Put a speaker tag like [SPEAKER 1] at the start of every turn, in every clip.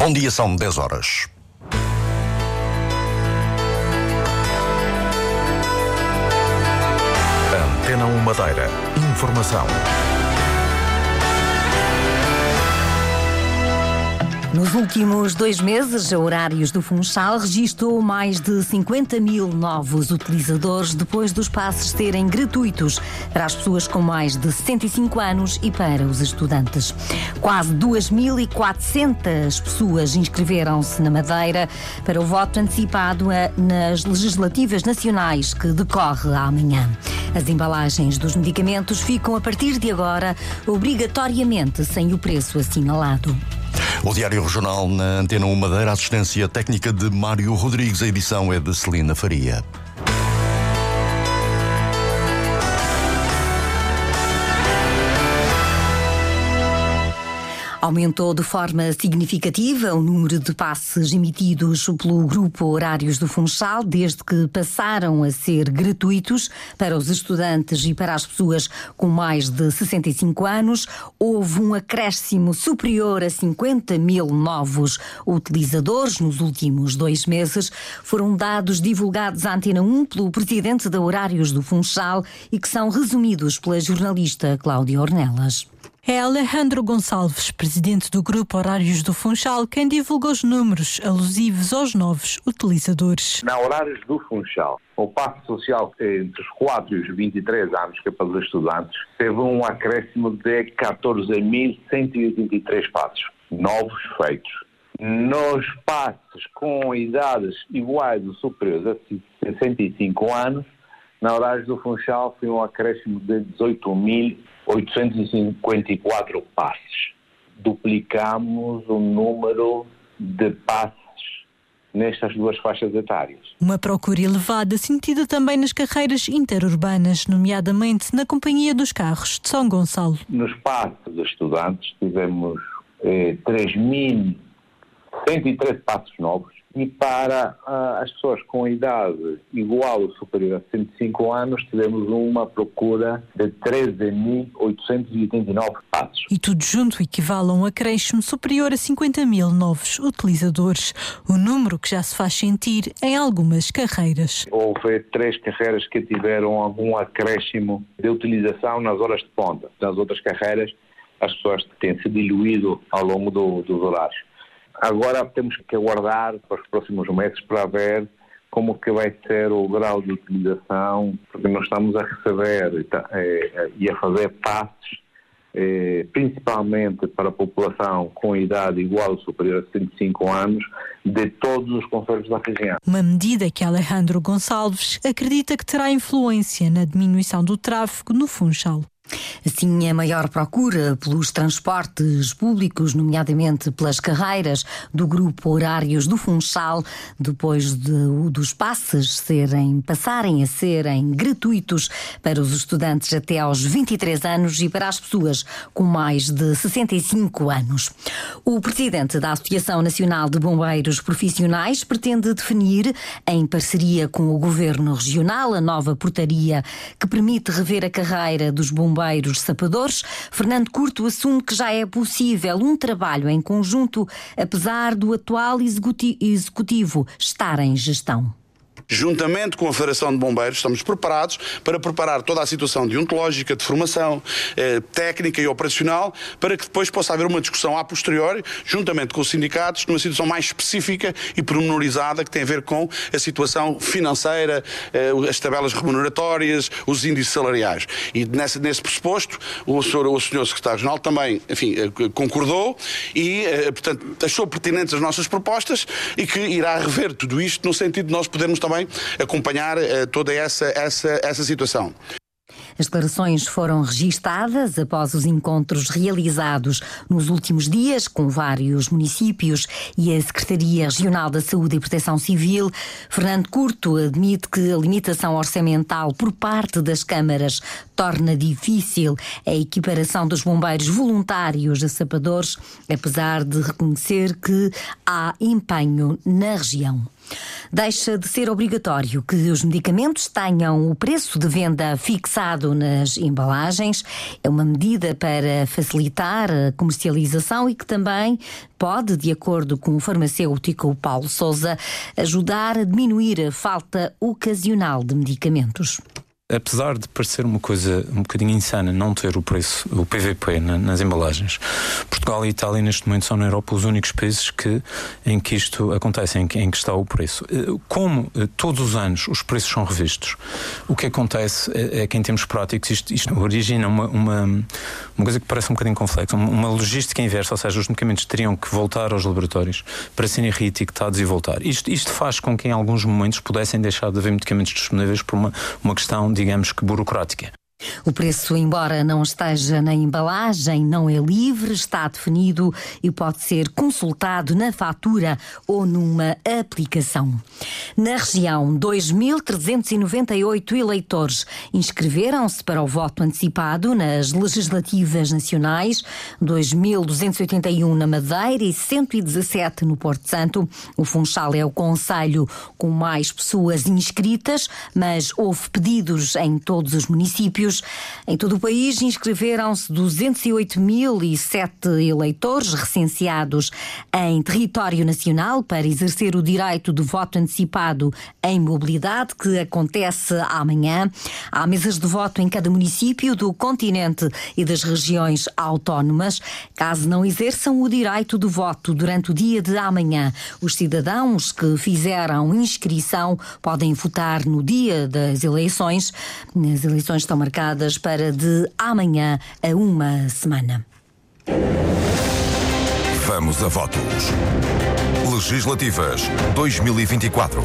[SPEAKER 1] Bom dia, são 10 horas. Antena 1 Madeira. Informação.
[SPEAKER 2] Nos últimos dois meses, a Horários do Funchal registrou mais de 50 mil novos utilizadores depois dos passos serem gratuitos para as pessoas com mais de 65 anos e para os estudantes. Quase 2.400 pessoas inscreveram-se na Madeira para o voto antecipado nas legislativas nacionais que decorre amanhã. As embalagens dos medicamentos ficam a partir de agora obrigatoriamente sem o preço assinalado.
[SPEAKER 1] O Diário Regional na Antena 1 Madeira, assistência técnica de Mário Rodrigues, a edição é de Celina Faria.
[SPEAKER 2] Aumentou de forma significativa o número de passes emitidos pelo Grupo Horários do Funchal desde que passaram a ser gratuitos para os estudantes e para as pessoas com mais de 65 anos. Houve um acréscimo superior a 50 mil novos utilizadores nos últimos dois meses. Foram dados divulgados à Antena 1 pelo presidente da Horários do Funchal e que são resumidos pela jornalista Cláudia Ornelas.
[SPEAKER 3] É Alejandro Gonçalves, presidente do Grupo Horários do Funchal, quem divulga os números alusivos aos novos utilizadores.
[SPEAKER 4] Na Horários do Funchal, o passo social entre os 4 e os 23 anos, que é para os estudantes, teve um acréscimo de 14.183 passos novos feitos. Nos passos com idades iguais ou superiores a 65 anos, na Horários do Funchal foi um acréscimo de 18.854 passes. Duplicamos o número de passes nestas duas faixas etárias.
[SPEAKER 3] Uma procura elevada sentida também nas carreiras interurbanas, nomeadamente na Companhia dos Carros de São Gonçalo.
[SPEAKER 4] Nos passos de estudantes tivemos eh, 3.113 passos novos, e para uh, as pessoas com idade igual ou superior a 105 anos, tivemos uma procura de 13.889 passos.
[SPEAKER 3] E tudo junto equivale a um acréscimo superior a 50 mil novos utilizadores, o número que já se faz sentir em algumas carreiras.
[SPEAKER 4] Houve três carreiras que tiveram algum acréscimo de utilização nas horas de ponta. Nas outras carreiras, as pessoas têm se diluído ao longo do, dos horários. Agora temos que aguardar para os próximos meses para ver como que vai ser o grau de utilização, porque nós estamos a receber e a fazer passes, eh, principalmente para a população com idade igual ou superior a 65 anos, de todos os conselhos da região.
[SPEAKER 3] Uma medida que Alejandro Gonçalves acredita que terá influência na diminuição do tráfego no Funchal.
[SPEAKER 2] Assim, a maior procura pelos transportes públicos, nomeadamente pelas carreiras do grupo Horários do Funchal, depois de, dos passes serem, passarem a serem gratuitos para os estudantes até aos 23 anos e para as pessoas com mais de 65 anos. O presidente da Associação Nacional de Bombeiros Profissionais pretende definir, em parceria com o governo regional, a nova portaria que permite rever a carreira dos bombeiros bombeiros sapadores, Fernando Curto assume que já é possível um trabalho em conjunto, apesar do atual executivo estar em gestão
[SPEAKER 5] juntamente com a Federação de Bombeiros, estamos preparados para preparar toda a situação deontológica, de formação, eh, técnica e operacional, para que depois possa haver uma discussão a posteriori, juntamente com os sindicatos, numa situação mais específica e pormenorizada que tem a ver com a situação financeira, eh, as tabelas remuneratórias, os índices salariais. E nesse, nesse pressuposto, o senhor, o senhor Secretário-Geral também, enfim, eh, concordou e, eh, portanto, achou pertinentes as nossas propostas e que irá rever tudo isto no sentido de nós podermos também também acompanhar uh, toda essa, essa, essa situação.
[SPEAKER 2] As declarações foram registadas após os encontros realizados nos últimos dias com vários municípios e a Secretaria Regional da Saúde e Proteção Civil. Fernando Curto admite que a limitação orçamental por parte das câmaras torna difícil a equiparação dos bombeiros voluntários a sapadores, apesar de reconhecer que há empenho na região. Deixa de ser obrigatório que os medicamentos tenham o preço de venda fixado nas embalagens. É uma medida para facilitar a comercialização e que também pode, de acordo com o farmacêutico Paulo Souza, ajudar a diminuir a falta ocasional de medicamentos
[SPEAKER 6] apesar de parecer uma coisa um bocadinho insana não ter o preço, o PVP na, nas embalagens, Portugal e Itália neste momento são na Europa os únicos países que, em que isto acontece, em que, em que está o preço. Eh, como eh, todos os anos os preços são revistos, o que acontece é, é que em termos práticos isto, isto origina uma, uma, uma coisa que parece um bocadinho complexa, uma logística inversa, ou seja, os medicamentos teriam que voltar aos laboratórios para serem reetiquetados e voltar. Isto, isto faz com que em alguns momentos pudessem deixar de haver medicamentos disponíveis por uma, uma questão de digamos que burocrática.
[SPEAKER 2] O preço, embora não esteja na embalagem, não é livre, está definido e pode ser consultado na fatura ou numa aplicação. Na região, 2.398 eleitores inscreveram-se para o voto antecipado nas legislativas nacionais, 2.281 na Madeira e 117 no Porto Santo. O Funchal é o conselho com mais pessoas inscritas, mas houve pedidos em todos os municípios em todo o país inscreveram-se 208.007 eleitores recenseados em território nacional para exercer o direito de voto antecipado em mobilidade, que acontece amanhã. Há mesas de voto em cada município do continente e das regiões autónomas. Caso não exerçam o direito de voto durante o dia de amanhã, os cidadãos que fizeram inscrição podem votar no dia das eleições. As eleições estão marcadas marcadas para de amanhã a uma semana.
[SPEAKER 7] Vamos a votos. Legislativas 2024.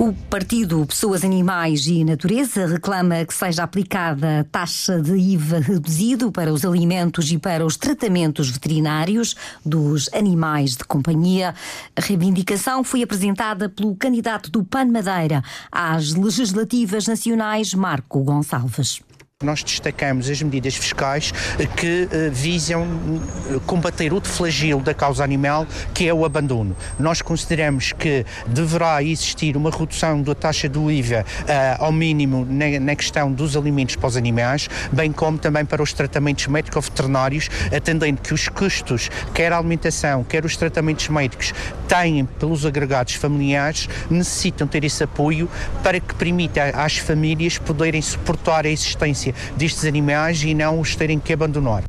[SPEAKER 2] O partido Pessoas, Animais e Natureza reclama que seja aplicada taxa de IVA reduzido para os alimentos e para os tratamentos veterinários dos animais de companhia. A reivindicação foi apresentada pelo candidato do PAN Madeira às legislativas nacionais, Marco Gonçalves.
[SPEAKER 8] Nós destacamos as medidas fiscais que uh, visam eh, combater o flagelo da causa animal, que é o abandono. Nós consideramos que deverá existir uma redução da taxa do IVA uh, ao mínimo na, na, questão dos alimentos para os animais, bem como também para os tratamentos médico-veterinários, atendendo que os custos, quer a alimentação, quer os tratamentos médicos, têm pelos agregados familiares, necessitam ter esse apoio para que permita às famílias poderem suportar a existência destes animais e não os terem que abandonar.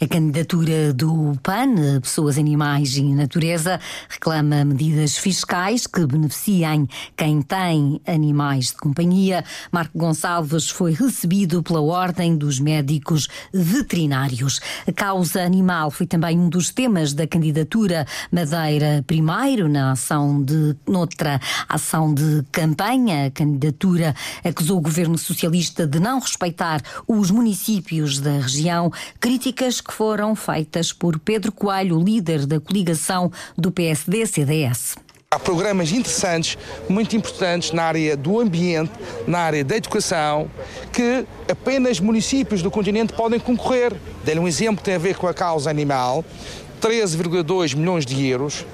[SPEAKER 2] A candidatura do PAN, Pessoas, Animais e Natureza, reclama medidas fiscais que beneficiem quem tem animais de companhia. Marco Gonçalves foi recebido pela Ordem dos Médicos Veterinários. A causa animal foi também um dos temas da candidatura Madeira Primeiro, na ação de, noutra ação de campanha. A candidatura acusou o governo socialista de não respeitar os municípios da região. Crítica críticas que foram feitas por Pedro Coelho, líder da coligação do PSD-CDS.
[SPEAKER 9] Há programas interessantes, muito importantes na área do ambiente, na área da educação, que apenas municípios do continente podem concorrer. Dei-lhe um exemplo que tem a ver com a causa animal: 13,2 milhões de euros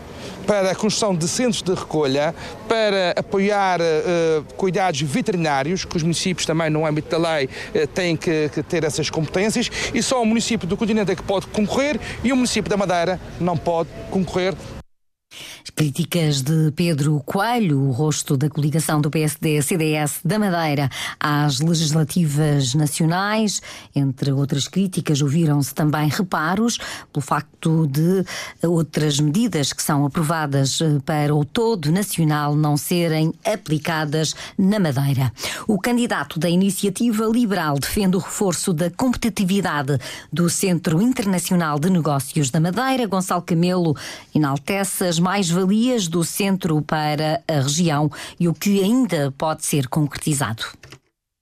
[SPEAKER 9] para a construção de centros de recolha, para apoiar uh, cuidados veterinários, que os municípios também, no âmbito da lei, uh, têm que, que, ter essas competências, e só o município do continente é que pode concorrer e o município da Madeira não pode concorrer
[SPEAKER 2] Críticas de Pedro Coelho, o rosto da coligação do PSD-CDS da Madeira às legislativas nacionais. Entre outras críticas, ouviram-se também reparos pelo facto de outras medidas que são aprovadas eh, para o todo nacional não serem aplicadas na Madeira. O candidato da Iniciativa Liberal defende o reforço da competitividade do Centro Internacional de Negócios da Madeira. Gonçalo Camelo enaltece as mais-valias do centro para a região e o que ainda pode ser concretizado.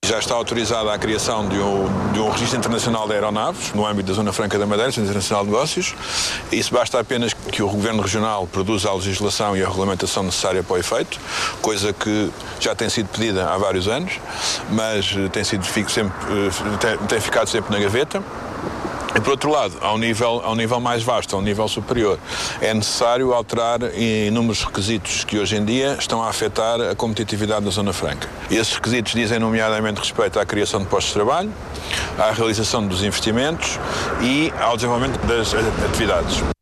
[SPEAKER 10] Já está autorizada a criação de um, de um registro internacional de aeronaves no âmbito da Zona Franca da Madeira, Centro Internacional de Negócios. Isso basta apenas que o Governo Regional produza a legislação e a regulamentação necessária para o efeito, coisa que já tem sido pedida há vários anos, mas tem, sido, sempre, eh, tem, tem ficado sempre na gaveta. E por outro lado, ao nível, ao nível mais vasto, ao nível superior, é necessário alterar inúmeros requisitos que hoje em dia estão a afetar a competitividade da Zona Franca. E esses requisitos dizem, nomeadamente, respeito à criação de postos de trabalho, à realização dos investimentos e ao desenvolvimento das atividades.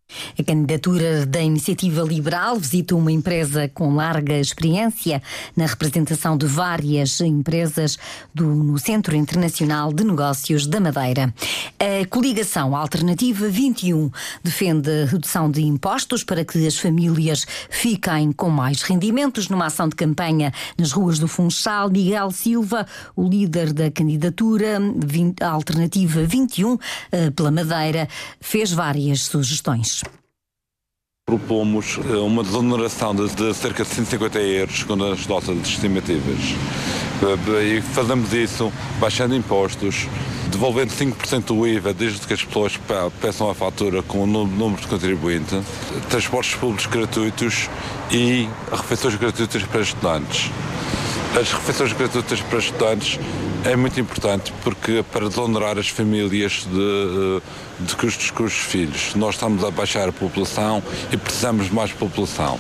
[SPEAKER 2] A candidatura da Iniciativa Liberal visita uma empresa com larga experiência na representação de várias empresas do, no Centro Internacional de Negócios da Madeira. A coligação Alternativa 21 defende a redução de impostos para que as famílias fiquem com mais rendimentos numa ação de campanha nas ruas do Funchal. Miguel Silva, o líder da candidatura Alternativa 21 eh, pela Madeira, fez várias sugestões
[SPEAKER 11] propomos eh, uma desoneração de, de, cerca de 150 euros, segundo as nossas estimativas. Eh, e fazemos isso baixando impostos, devolvendo 5% do IVA desde que as pessoas peçam a fatura com o número de contribuinte, transportes públicos gratuitos e refeições gratuitas para estudantes. As refeições gratuitas para estudantes é muito importante porque para desonerar as famílias de, eh, de custos com os filhos. Nós estamos a baixar a população e precisamos de mais população.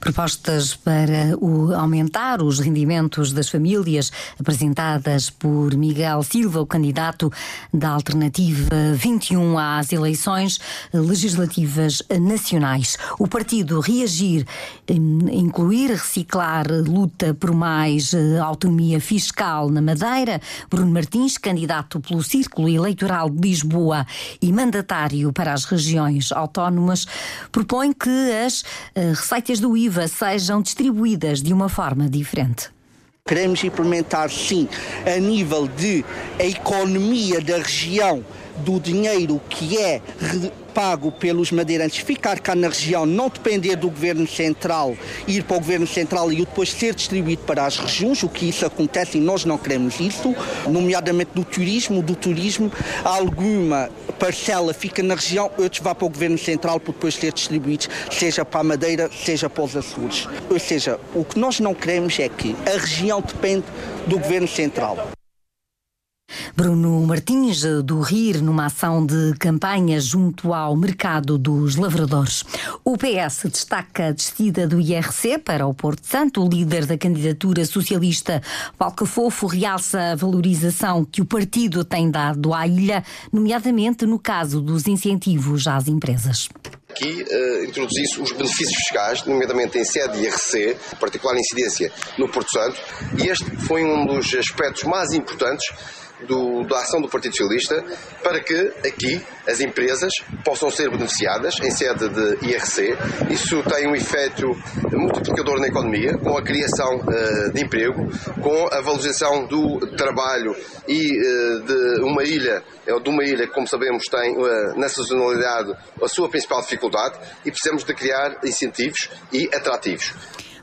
[SPEAKER 2] Propostas para o, aumentar os rendimentos das famílias apresentadas por Miguel Silva, o candidato da Alternativa 21 às eleições legislativas nacionais. O partido reagir, incluir, reciclar, luta por mais eh, autonomia fiscal na Madeira. Bruno Martins, candidato pelo Círculo Eleitoral de Lisboa e mandatário para as regiões autónomas, propõe que as eh, receitas do IVA Sejam distribuídas de uma forma diferente.
[SPEAKER 12] Queremos implementar, sim, a nível de a economia da região, do dinheiro que é pago pelos madeirantes ficar cá na região, não depender do governo central, ir para o governo central e depois ser distribuído para as regiões, o que isso acontece e nós não queremos isso, nomeadamente do turismo, do turismo, alguma parcela fica na região, outros vá para o governo central para depois ser distribuídos, seja para a Madeira, seja para os Açores. Ou seja, o que nós não queremos é que a região depende do governo central.
[SPEAKER 2] Bruno Martins, do RIR, numa ação de campanha junto ao mercado dos lavradores. O PS destaca a descida do IRC para o Porto Santo. O líder da candidatura socialista, Paulo Cafofo, realça a valorização que o partido tem dado à ilha, nomeadamente no caso dos incentivos às empresas
[SPEAKER 13] aqui uh, introduzisse os benefícios fiscais, nomeadamente em sede IRC, particular incidência no Porto Santo, e este foi um dos aspectos mais importantes do, da ação do Partido Socialista para que aqui as empresas possam ser beneficiadas em sede de IRC. Isso tem um efeito multiplicador na economia, com a criação uh, de emprego, com a valorização do trabalho e uh, de uma ilha, de uma ilha que, como sabemos, tem uh, na sazonalidade a sua principal dificuldade e precisamos de criar incentivos e atrativos.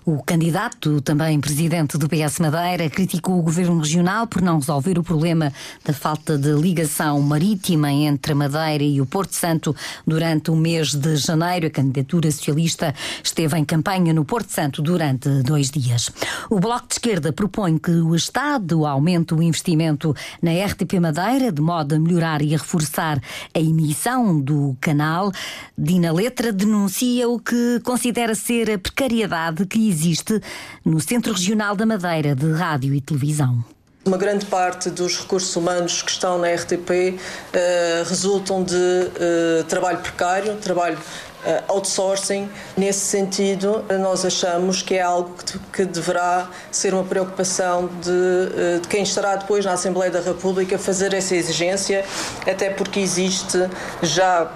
[SPEAKER 2] O candidato, também presidente do PS Madeira, criticou o governo regional por não resolver o problema da falta de ligação marítima entre a Madeira e o Porto Santo durante o mês de janeiro. A candidatura socialista esteve em campanha no Porto Santo durante dois dias. O Bloco de Esquerda propõe que o Estado aumente o investimento na RTP Madeira de modo a melhorar e a reforçar a emissão do canal. Dina Letra denuncia o que considera ser a precariedade que existe existe no Centro Regional da Madeira de Rádio e Televisão.
[SPEAKER 14] Uma grande parte dos recursos humanos que estão na RTP eh, resultam de uh, trabalho precário, trabalho uh, outsourcing. Nesse sentido, nós achamos que é algo que, que deverá ser uma preocupação de, de, quem estará depois na Assembleia da República fazer essa exigência, até porque existe já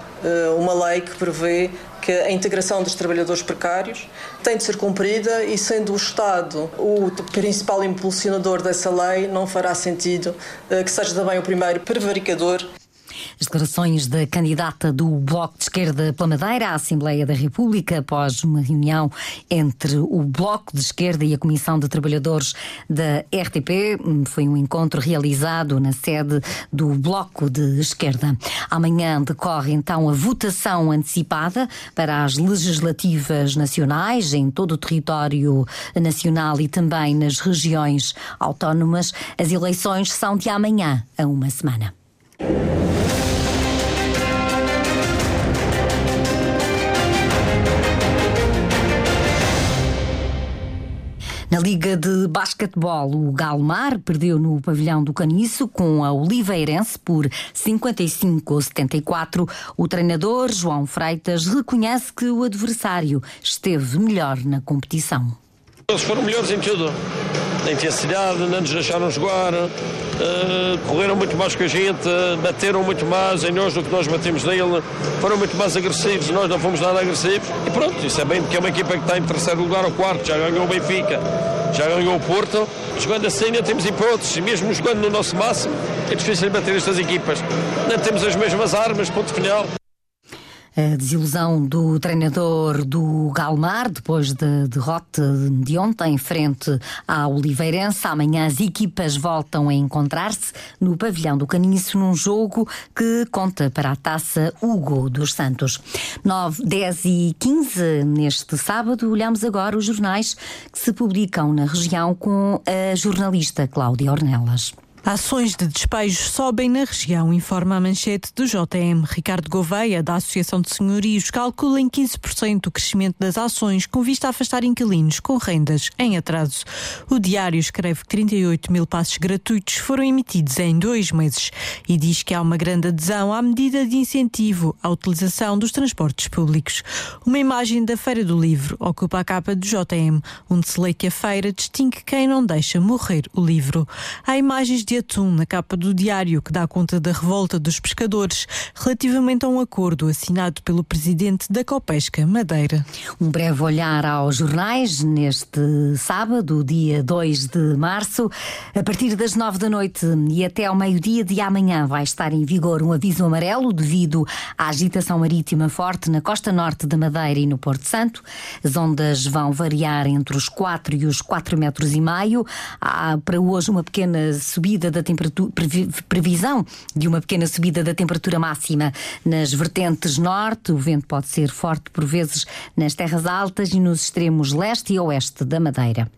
[SPEAKER 14] uma lei que prevê que a integração dos trabalhadores precários tem de ser cumprida e, sendo o Estado o principal impulsionador dessa lei, não fará sentido eh, que seja também o primeiro prevaricador
[SPEAKER 2] as declarações da candidata do Bloco de Esquerda pela Madeira à Assembleia da República após uma reunião entre o Bloco de Esquerda e a Comissão de Trabalhadores da RTP. Foi um encontro realizado na sede do Bloco de Esquerda. Amanhã decorre então a votação antecipada para as legislativas nacionais em todo o território nacional e também nas regiões autónomas. As eleições são de amanhã a uma semana. Na Liga de Basquetebol, o Galmar perdeu no pavilhão do Caniço com a Oliveirense por 55 a 74. O treinador, João Freitas, reconhece que o adversário esteve melhor na competição.
[SPEAKER 15] Eles foram melhores em tudo. Na intensidade, não nos deixaram jogar, uh, correram muito mais que a gente, bateram muito mais em nós do que nós batemos nele, foram muito mais agressivos, nós não fomos nada agressivos. E pronto, isso é bem porque é uma equipa que está em terceiro lugar ou quarto, já ganhou o Benfica, já ganhou o Porto. Jogando assim ainda temos hipóteses, mesmo jogando no nosso máximo, é difícil bater estas equipas. Não temos as mesmas armas, ponto final.
[SPEAKER 2] A desilusão do treinador do Galmar, depois da de derrota de ontem, frente à Oliveirense. Amanhã as equipas voltam a encontrar-se no pavilhão do Caniço, num jogo que conta para a taça Hugo dos Santos. 9, 10 e 15 neste sábado, olhamos agora os jornais que se publicam na região com a jornalista Cláudia Ornelas.
[SPEAKER 3] Ações de despejo sobem na região, informa a manchete do JM. Ricardo Gouveia, da Associação de Senhorios, calcula em 15% o crescimento das ações com vista a afastar inquilinos com rendas em atraso. O diário escreve que 38 mil passos gratuitos foram emitidos em dois meses e diz que há uma grande adesão à medida de incentivo à utilização dos transportes públicos. Uma imagem da Feira do Livro ocupa a capa do JM, onde se lê que a feira distingue quem não deixa morrer o livro. Há imagens de de atum na capa do diário que dá conta da revolta dos pescadores relativamente a um acordo assinado pelo presidente da Copesca Madeira.
[SPEAKER 2] Um breve olhar aos jornais neste sábado, dia 2 de março. A partir das 9 da noite e até ao meio-dia de amanhã vai estar em vigor um aviso amarelo devido à agitação marítima forte na costa norte da Madeira e no Porto Santo. As ondas vão variar entre os 4 e os 4 metros e meio. Há para hoje uma pequena subida subida da temperatura, previsão de uma pequena subida da temperatura máxima nas vertentes norte. O vento pode ser forte por vezes nas terras altas e nos extremos leste e oeste da Madeira.